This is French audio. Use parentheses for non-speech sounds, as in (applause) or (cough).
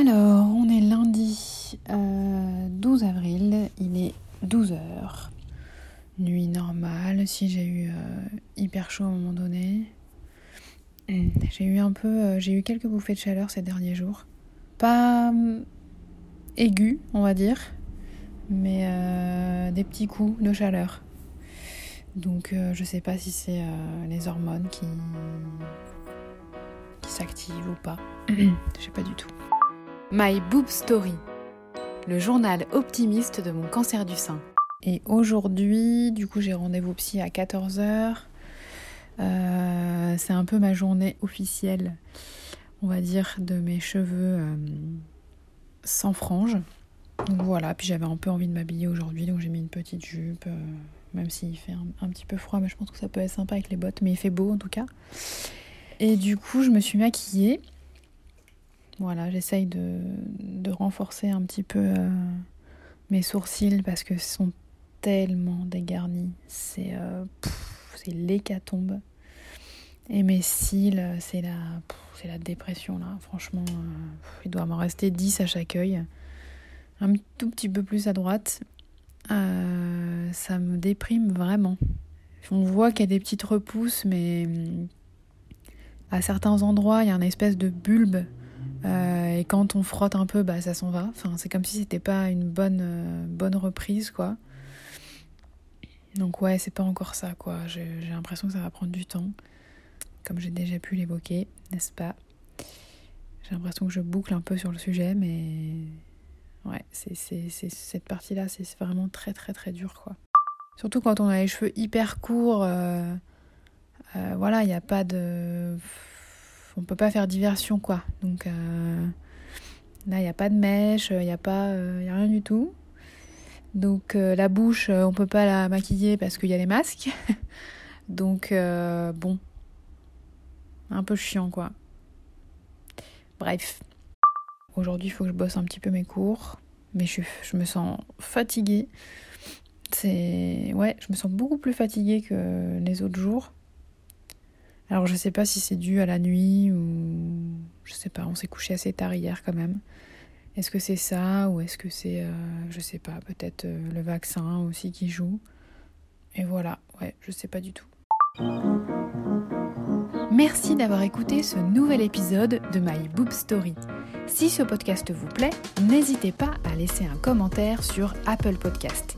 Alors, on est lundi 12 avril, il est 12h. Nuit normale, si j'ai eu hyper chaud à un moment donné. J'ai eu un peu, j'ai eu quelques bouffées de chaleur ces derniers jours. Pas aigu, on va dire, mais euh, des petits coups de chaleur. Donc euh, je sais pas si c'est euh, les hormones qui, qui s'activent ou pas. (clears throat) je sais pas du tout. My Boob Story, le journal optimiste de mon cancer du sein. Et aujourd'hui, du coup, j'ai rendez-vous psy à 14h. c'est un peu ma journée officielle, on va dire, de mes cheveux sans frange. Donc voilà, puis j'avais un peu envie de m'habiller aujourd'hui, donc j'ai mis une petite jupe, euh, même s'il fait un, petit peu froid, mais je pense que ça peut être sympa avec les bottes, mais il fait beau en tout cas. Et du coup, je me suis maquillée. Voilà, j'essaye de, renforcer un petit peu euh, mes sourcils parce que sont tellement dégarnis. C'est euh, l'hécatombe. Et mes cils, c'est la, la dépression là. Franchement, il doit m'en rester 10 à chaque œil un tout petit peu plus à droite, euh, ça me déprime vraiment. On voit qu'il y a des petites repousses, mais hum, à certains endroits, il y a une espèce de bulbe. Euh, et quand on frotte un peu, bah, ça s'en va. Enfin, c'est comme si c'était pas une bonne, euh, bonne reprise, quoi. Donc ouais, c'est pas encore ça, quoi. J'ai l'impression que ça va prendre du temps. Comme j'ai déjà pu l'évoquer, n'est-ce pas? J'ai l'impression que je boucle un peu sur le sujet, mais Ouais, c'est, cette partie-là, c'est vraiment très très très dur quoi. Surtout quand on a les cheveux hyper courts, euh, voilà, il n'y a pas de. On peut pas faire diversion quoi. Donc euh, là, il n'y a pas de mèche, il n'y a pas. A rien du tout. Donc la bouche, on peut pas la maquiller parce qu'il y a les masques. (laughs) Donc bon. Un peu chiant quoi. Bref. Aujourd'hui, il faut que je bosse un petit peu mes cours, mais je, je me sens fatiguée. C'est ouais, je me sens beaucoup plus fatiguée que les autres jours. Alors je sais pas si c'est dû à la nuit ou je sais pas, on s'est couché assez tard hier quand même. Est-ce que c'est ça ou est-ce que c'est euh, je sais pas, peut-être euh, le vaccin aussi qui joue. Et voilà, ouais, je sais pas du tout. Merci d'avoir écouté ce nouvel épisode de My Boob Story. Si ce podcast vous plaît, n'hésitez pas à laisser un commentaire sur Apple Podcast.